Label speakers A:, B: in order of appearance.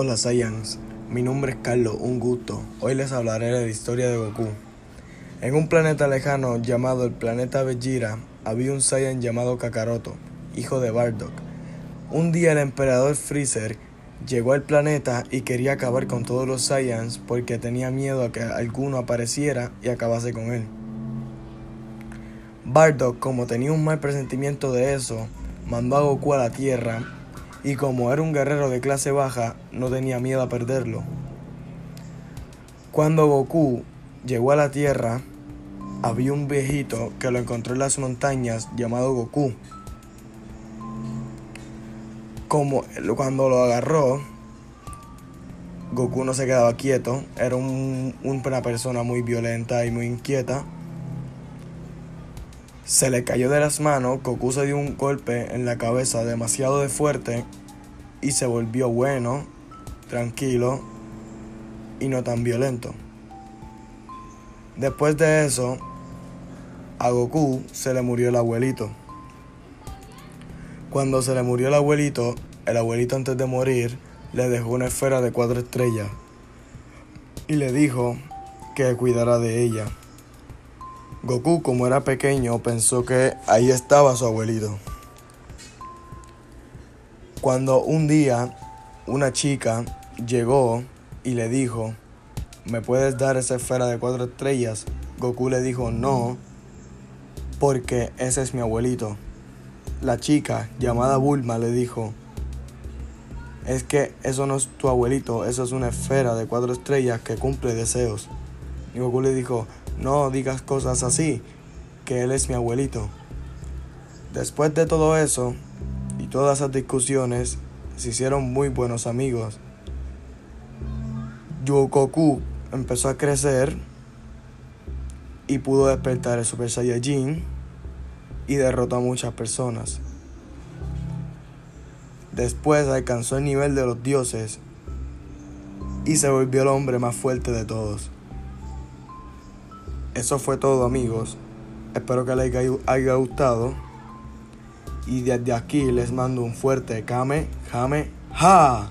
A: Hola Saiyans, mi nombre es Carlos, un gusto. Hoy les hablaré de la historia de Goku. En un planeta lejano llamado el planeta Vegeta había un Saiyan llamado Kakaroto, hijo de Bardock. Un día el emperador Freezer llegó al planeta y quería acabar con todos los Saiyans porque tenía miedo a que alguno apareciera y acabase con él. Bardock, como tenía un mal presentimiento de eso, mandó a Goku a la Tierra y como era un guerrero de clase baja, no tenía miedo a perderlo. Cuando Goku llegó a la Tierra, había un viejito que lo encontró en las montañas llamado Goku. Como cuando lo agarró, Goku no se quedaba quieto, era una persona muy violenta y muy inquieta. Se le cayó de las manos, Goku se dio un golpe en la cabeza demasiado de fuerte y se volvió bueno, tranquilo y no tan violento. Después de eso, a Goku se le murió el abuelito. Cuando se le murió el abuelito, el abuelito antes de morir le dejó una esfera de cuatro estrellas y le dijo que cuidara de ella. Goku, como era pequeño, pensó que ahí estaba su abuelito. Cuando un día una chica llegó y le dijo, ¿me puedes dar esa esfera de cuatro estrellas? Goku le dijo, no, porque ese es mi abuelito. La chica, llamada Bulma, le dijo, es que eso no es tu abuelito, eso es una esfera de cuatro estrellas que cumple deseos. Y Goku le dijo, no digas cosas así, que él es mi abuelito. Después de todo eso y todas esas discusiones, se hicieron muy buenos amigos. Goku empezó a crecer y pudo despertar el Super Saiyajin y derrotó a muchas personas. Después alcanzó el nivel de los dioses y se volvió el hombre más fuerte de todos. Eso fue todo amigos. Espero que les haya gustado. Y desde aquí les mando un fuerte Kame, Kame, Ha.